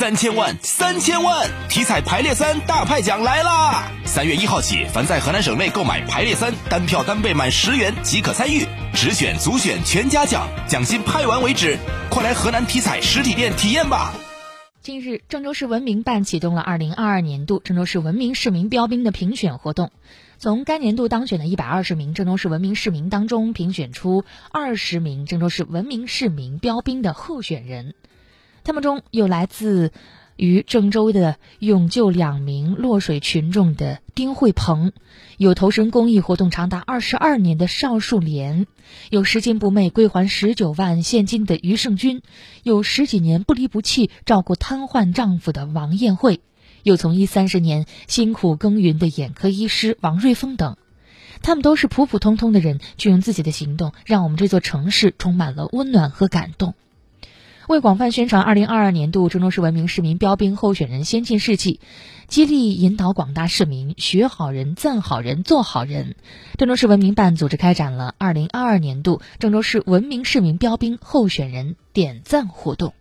三千万，三千万！体彩排列三大派奖来啦！三月一号起，凡在河南省内购买排列三，单票单倍满十元即可参与，直选、组选全家奖，奖金派完为止。快来河南体彩实体店体验吧！近日，郑州市文明办启动了二零二二年度郑州市文明市民标兵的评选活动。从该年度当选的一百二十名郑州市文明市民当中，评选出二十名郑州市文明市民标兵的候选人。他们中有来自于郑州的勇救两名落水群众的丁慧鹏，有投身公益活动长达二十二年的邵树莲，有拾金不昧归还十九万现金的于胜军，有十几年不离不弃照顾瘫痪丈夫的王艳慧。有从医三十年辛苦耕耘的眼科医师王瑞峰等，他们都是普普通通的人，却用自己的行动让我们这座城市充满了温暖和感动。为广泛宣传二零二二年度郑州市文明市民标兵候选人先进事迹，激励引导广大市民学好人、赞好人、做好人，郑州市文明办组织开展了二零二二年度郑州市文明市民标兵候选人点赞活动。